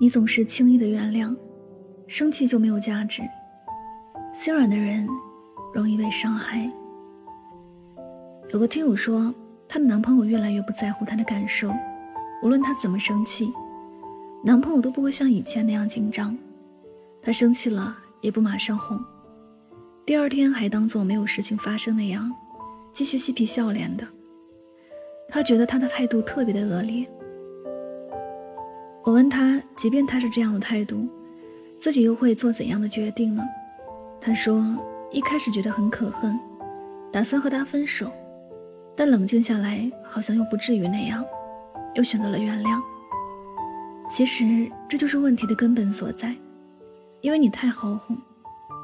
你总是轻易的原谅，生气就没有价值。心软的人容易被伤害。有个听友说，她的男朋友越来越不在乎她的感受，无论她怎么生气，男朋友都不会像以前那样紧张。她生气了也不马上哄，第二天还当做没有事情发生那样，继续嬉皮笑脸的。她觉得他的态度特别的恶劣。我问他，即便他是这样的态度，自己又会做怎样的决定呢？他说，一开始觉得很可恨，打算和他分手，但冷静下来，好像又不至于那样，又选择了原谅。其实这就是问题的根本所在，因为你太好哄，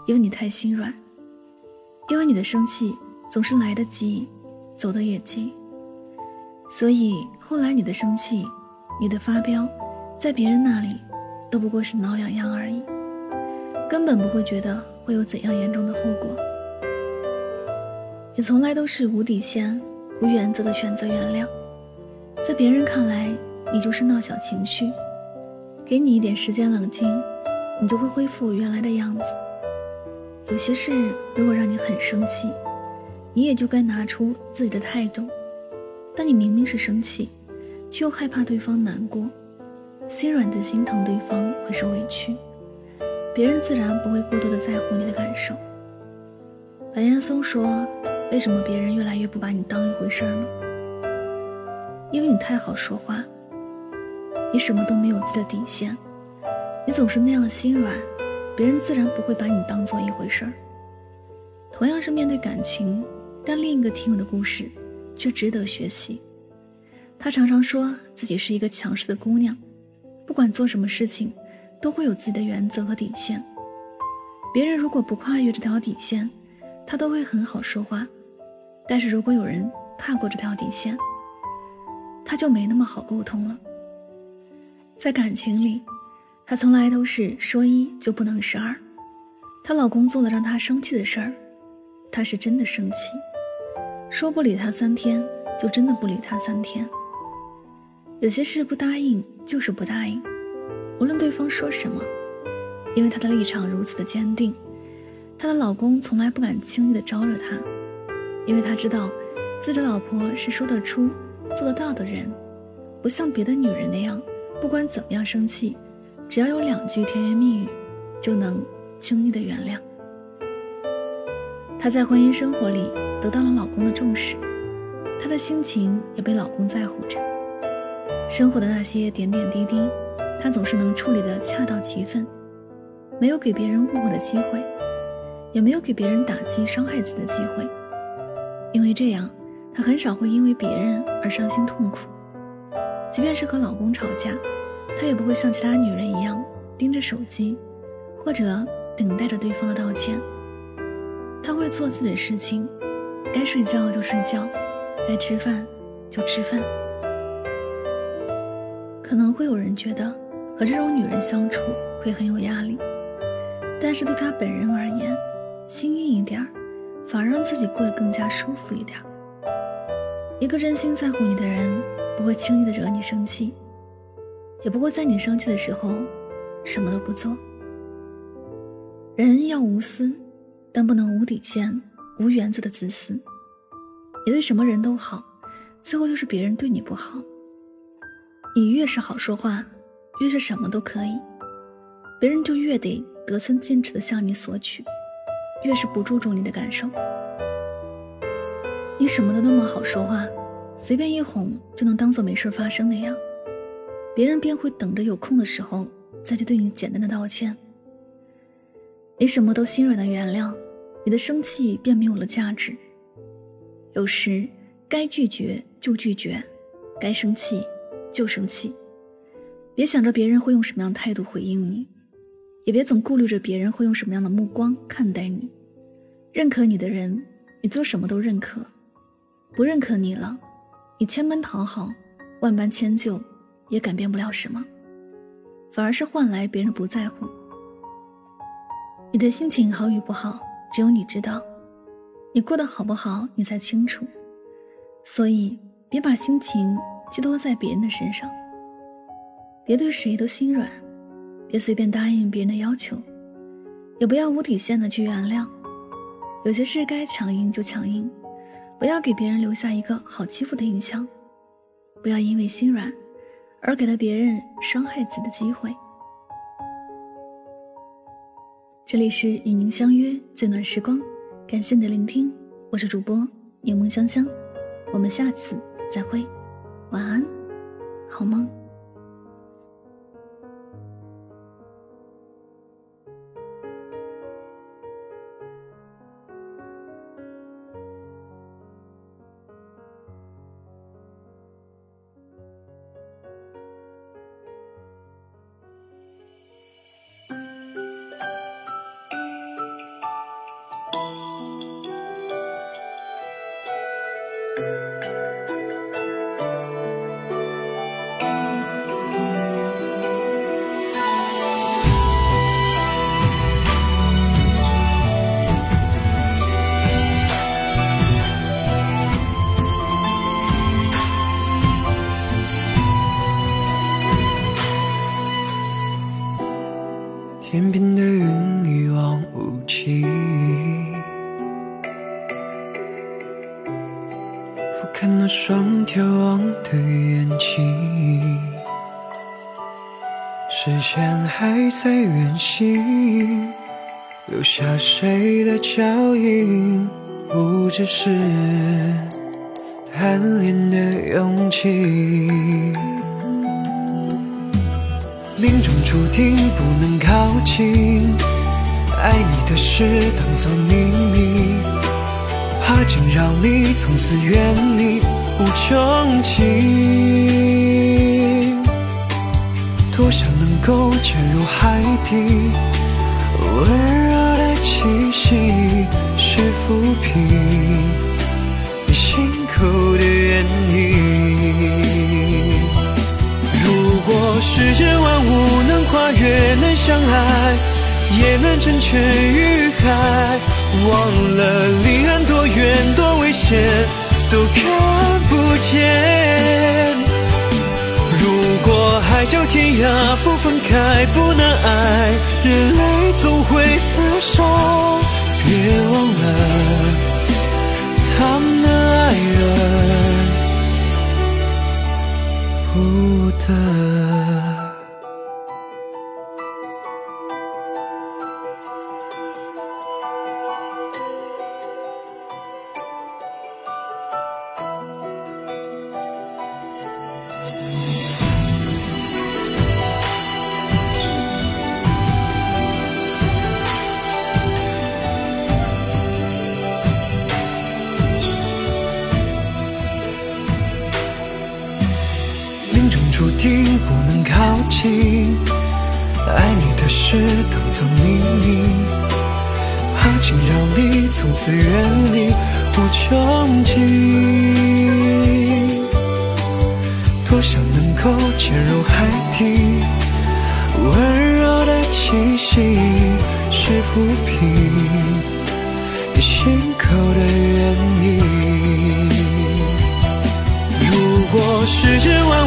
因为你太心软，因为你的生气总是来得及，走得也急，所以后来你的生气，你的发飙。在别人那里，都不过是挠痒痒而已，根本不会觉得会有怎样严重的后果。你从来都是无底线、无原则的选择原谅，在别人看来，你就是闹小情绪。给你一点时间冷静，你就会恢复原来的样子。有些事如果让你很生气，你也就该拿出自己的态度。但你明明是生气，却又害怕对方难过。心软的心疼对方会受委屈，别人自然不会过多的在乎你的感受。白岩松说：“为什么别人越来越不把你当一回事儿呢？因为你太好说话，你什么都没有自己的底线，你总是那样心软，别人自然不会把你当做一回事儿。同样是面对感情，但另一个听友的故事却值得学习。他常常说自己是一个强势的姑娘。”不管做什么事情，都会有自己的原则和底线。别人如果不跨越这条底线，他都会很好说话；但是如果有人踏过这条底线，他就没那么好沟通了。在感情里，她从来都是说一就不能是二。她老公做了让她生气的事儿，她是真的生气，说不理他三天，就真的不理他三天。有些事不答应就是不答应，无论对方说什么，因为她的立场如此的坚定，她的老公从来不敢轻易的招惹她，因为他知道自己的老婆是说得出、做得到的人，不像别的女人那样，不管怎么样生气，只要有两句甜言蜜语，就能轻易的原谅。她在婚姻生活里得到了老公的重视，她的心情也被老公在乎着。生活的那些点点滴滴，他总是能处理的恰到其分，没有给别人误会的机会，也没有给别人打击伤害自己的机会。因为这样，她很少会因为别人而伤心痛苦。即便是和老公吵架，她也不会像其他女人一样盯着手机，或者等待着对方的道歉。她会做自己的事情，该睡觉就睡觉，该吃饭就吃饭。可能会有人觉得和这种女人相处会很有压力，但是对她本人而言，心硬一点儿，反而让自己过得更加舒服一点。一个真心在乎你的人，不会轻易的惹你生气，也不会在你生气的时候什么都不做。人要无私，但不能无底线、无原则的自私。你对什么人都好，最后就是别人对你不好。你越是好说话，越是什么都可以，别人就越得得寸进尺的向你索取，越是不注重你的感受。你什么都那么好说话，随便一哄就能当做没事发生那样，别人便会等着有空的时候再去对你简单的道歉。你什么都心软的原谅，你的生气便没有了价值。有时该拒绝就拒绝，该生气就生气，别想着别人会用什么样的态度回应你，也别总顾虑着别人会用什么样的目光看待你。认可你的人，你做什么都认可；不认可你了，你千般讨好，万般迁就，也改变不了什么，反而是换来别人不在乎。你的心情好与不好，只有你知道；你过得好不好，你才清楚。所以，别把心情寄托在别人的身上，别对谁都心软，别随便答应别人的要求，也不要无底线的去原谅。有些事该强硬就强硬，不要给别人留下一个好欺负的印象，不要因为心软而给了别人伤害自己的机会。这里是与您相约最暖时光，感谢你的聆听，我是主播柠檬香香，我们下次再会，晚安，好梦。双眺望的眼睛，时间还在远行，留下谁的脚印？不只是贪恋的勇气。命中注定不能靠近，爱你的事当作秘密，怕惊扰你，从此远离无穷尽。多想能够潜入海底，温热的气息是抚平你心口的原因。如果世间万物能跨越，能相爱，也能成全于海。忘了离岸多远多危险，都看天。如果海角天涯不分开，不能爱，人类总会厮守。别忘了他们的爱人。不得。定不能靠近，爱你的事当作秘密，怕惊扰你，从此远离无穷尽。多想能够潜入海底，温柔的气息是抚平你心口的原因。如果世间万，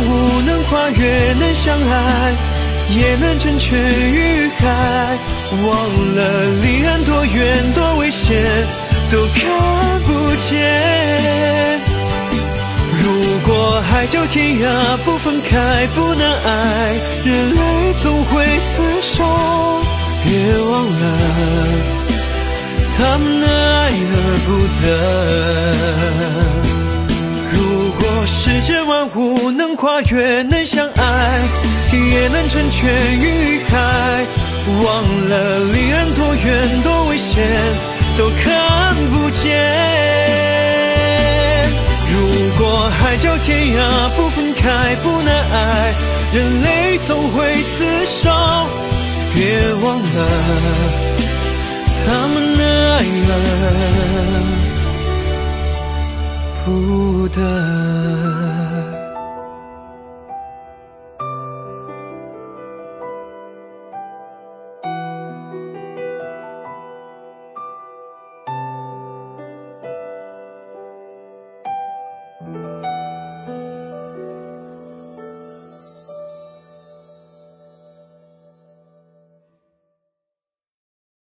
相爱，也能成全于海。忘了离岸多远多危险，都看不见。如果海角天涯不分开，不能爱，人类总会厮守。别忘了他们的爱而不得。世间万物能跨越，能相爱，也能成全于海。忘了离岸多远，多危险，都看不见。如果海角天涯不分开，不难爱，人类总会厮守。别忘了他们的爱了，不得。